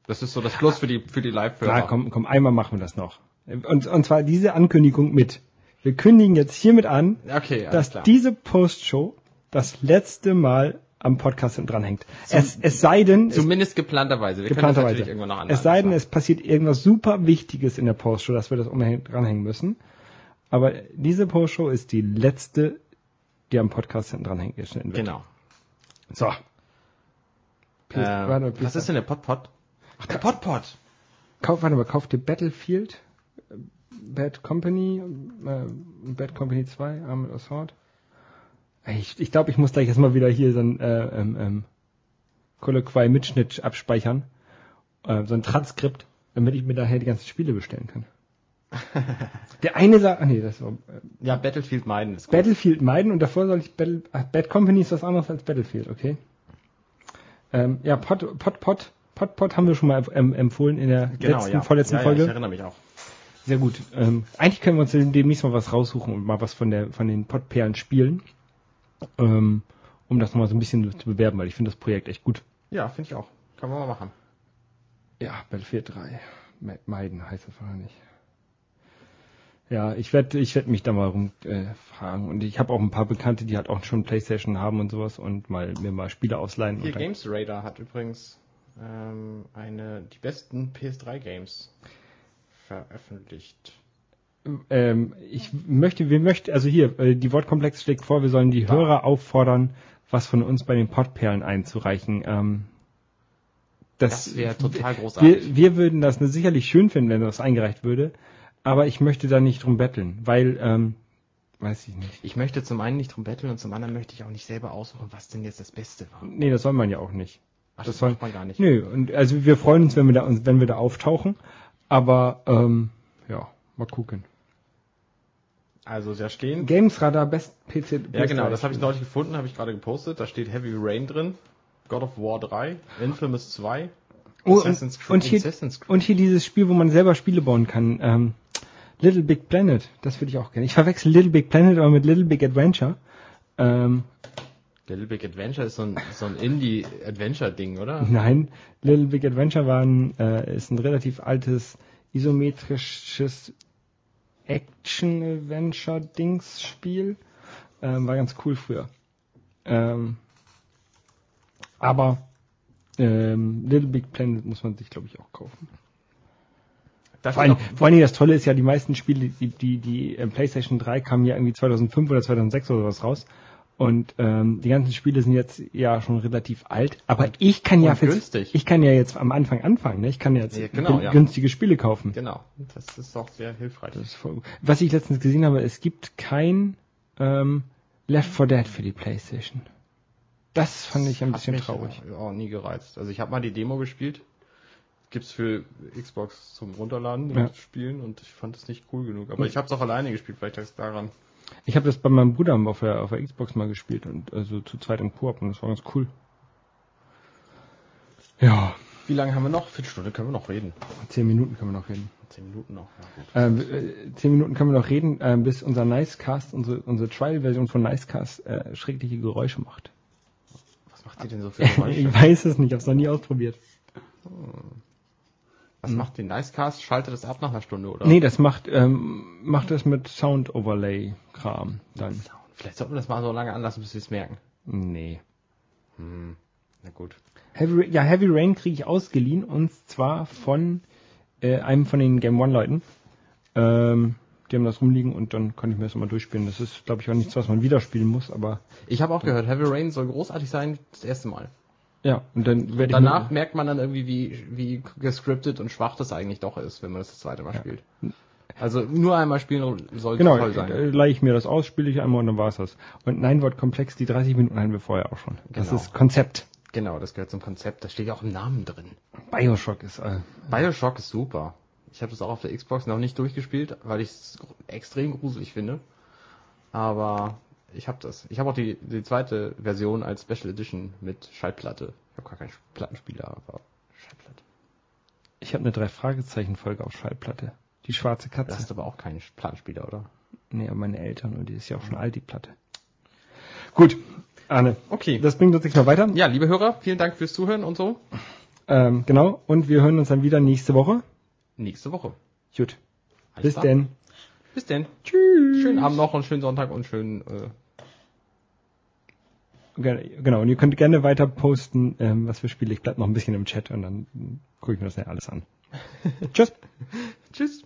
Das ist so das Plus für die, für die live Klar, komm, komm, einmal machen wir das noch. Und, und zwar diese Ankündigung mit. Wir kündigen jetzt hiermit an, Okay, dass klar. diese Postshow das letzte Mal am Podcast hinten dranhängt. Es, es sei denn, es, Zumindest geplanterweise. Wir geplanterweise. es sei denn, es passiert irgendwas super Wichtiges in der Postshow, dass wir das unbedingt dranhängen müssen. Aber diese Postshow ist die letzte, die am Podcast hinten dranhängt, geschnitten wird. Genau. So. PS, Ähm, warte, was ist denn der Potpot? Ach, der Potpot. Kauf, warte mal, kauf dir Battlefield, Bad Company, äh, Bad Company 2, Armored Assault. Ich, ich glaube, ich muss gleich erstmal wieder hier so ein äh, ähm, ähm, Colloquy-Mitschnitt abspeichern. Äh, so ein Transkript, damit ich mir daher die ganzen Spiele bestellen kann. [laughs] Der eine sagt, ah nee, das war äh, Ja, Battlefield meiden ist gut. Battlefield meiden und davor soll ich Battle, ach, Bad Company ist was anderes als Battlefield, okay? Ähm, ja, Pot, Pot, Pot, Pot, Pot haben wir schon mal ähm, empfohlen in der letzten, vorletzten ja, Folge. Ja, ich erinnere mich auch. Sehr gut. Ähm, eigentlich können wir uns demnächst mal was raussuchen und mal was von der von den Pottperlen spielen, ähm, um das nochmal so ein bisschen zu bewerben, weil ich finde das Projekt echt gut. Ja, finde ich auch. Kann man mal machen. Ja, Battlefield 3. Me- Meiden heißt das wahrscheinlich. Ja, ich werde ich werd mich da mal rum äh. Und ich habe auch ein paar Bekannte, die halt auch schon Playstation haben und sowas und mal mir mal Spiele ausleihen. Hier Games Radar hat übrigens ähm, eine die besten PS3 Games veröffentlicht. ähm, ich möchte, wir möchten, also hier, äh, die Wortkomplex schlägt vor, wir sollen die. Hörer auffordern, was von uns bei den Pottperlen einzureichen. Ähm, Das wäre total großartig. wir, wir würden das sicherlich schön finden, wenn das eingereicht würde, aber ich möchte da nicht drum betteln, weil, ähm, weiß ich nicht. Ich möchte zum einen nicht drum betteln und zum anderen möchte ich auch nicht selber aussuchen, was denn jetzt das Beste war. Nee, das soll man ja auch nicht. Ach, Das das, soll- man gar nicht. Nö, und also wir freuen uns, wenn wir da, uns- wenn wir da auftauchen, aber ähm, ja, mal gucken. Also da stehen. Games Radar Best PC. ja genau, das habe ich neulich gefunden, habe ich gerade gepostet. Da steht Heavy Rain drin, God of War 3, Infamous 2, Oh, Assassin's und, Creed, und, hier, Assassin's Creed. und hier dieses Spiel, wo man selber Spiele bauen kann. Ähm, Little Big Planet, das würde ich auch gerne. Ich verwechsel Little Big Planet aber mit Little Big Adventure. Ähm, Little Big Adventure ist so ein, so ein Indie-Adventure-Ding, oder? nein, Little Big Adventure war ein, äh, ist ein relativ altes isometrisches Action-Adventure-Dings-Spiel. Ähm, war ganz cool früher. Ähm, aber ähm, Little Big Planet muss man sich, glaube ich, auch kaufen. Da Vor allem, vor allem das Tolle ist ja, die meisten Spiele, die, die, die äh, PlayStation 3 kamen ja irgendwie 2005 oder 2006 oder was raus. Und ähm, die ganzen Spiele sind jetzt ja schon relativ alt. Aber ich kann ja und jetzt, günstig. ich kann ja jetzt am Anfang anfangen. Ne? Ich kann jetzt Ja, genau, ja. günstige Spiele kaufen. Genau, das ist auch sehr hilfreich. Das voll. Was ich letztens gesehen habe, es gibt kein ähm, Left 4 Dead für die PlayStation. Das fand ich ein Hat bisschen mich traurig. Auch nie gereizt. Also ich habe mal die Demo gespielt. Gibt's für Xbox zum Runterladen Ja. und Spielen und ich fand es nicht cool genug. Aber ich habe es auch alleine gespielt, vielleicht lag es daran. Ich habe das bei meinem Bruder auf der, auf der Xbox mal gespielt und also zu zweit im Koop und das war ganz cool. Ja, Wie lange haben wir noch? Viertelstunde können wir noch reden. zehn Minuten können wir noch reden. Zehn Minuten noch. Ja. Ähm, äh, zehn Minuten können wir noch reden, ähm, bis unser Nicecast, unsere, unsere Trial-Version von Nicecast äh, schreckliche Geräusche macht. Was macht die denn so für Geräusche? [laughs] ich weiß es nicht, ich habe es noch nie ausprobiert. Was macht die Nicecast? Schaltet es ab nach einer Stunde, oder? Nee, das macht, ähm, macht das mit Sound-Overlay-Kram dann. Vielleicht sollten wir das mal so lange anlassen, bis wir es merken. Nee. Hm. Na gut. Heavy, ja, Heavy Rain kriege ich ausgeliehen und zwar von äh, einem von den Game One Leuten. Ähm, die haben das rumliegen und dann konnte ich mir das mal durchspielen. Das ist, glaube ich, auch nichts, was man wieder spielen muss, aber Ich habe auch gehört, Heavy Rain soll großartig sein, das erste Mal. Ja, und dann werde ich Danach mir, merkt man dann irgendwie, wie, wie gescriptet und schwach das eigentlich doch ist, wenn man das das zweite Mal spielt. Also nur einmal spielen soll genau, toll sein. äh, leihe ich mir das aus, spiele ich einmal und dann war's das. Und nein, Wort komplex, die 30 Minuten hatten wir vorher auch schon. Das Genau. ist Konzept. Genau, das gehört zum Konzept. Das steht ja auch im Namen drin. Bioshock ist, äh, Bioshock ist super. Ich habe das auch auf der Xbox noch nicht durchgespielt, weil ich es extrem gruselig finde. Aber ich habe das. Ich habe auch die, die zweite Version als Special Edition mit Schallplatte. Ich habe gar keinen Plattenspieler, aber Schallplatte. ich habe eine drei Fragezeichen Folge auf Schallplatte. Die schwarze Katze. hast aber auch keinen Plattenspieler, oder? Nee, aber meine Eltern und die ist ja auch schon alt, die Platte. Gut, Arne. Okay. Das bringt uns jetzt mal weiter. ja, liebe Hörer, vielen Dank fürs Zuhören und so. Ähm, genau. Und wir hören uns dann wieder nächste Woche. Nächste Woche. Gut. Alles Bis klar. denn. Bis denn. Tschüss. Schönen Abend noch und schönen Sonntag und schönen äh, Genau, und ihr könnt gerne weiter posten, ähm, was für Spiele. Ich bleibe noch ein bisschen im Chat und dann gucke ich mir das ja alles an. [laughs] Tschüss. Tschüss.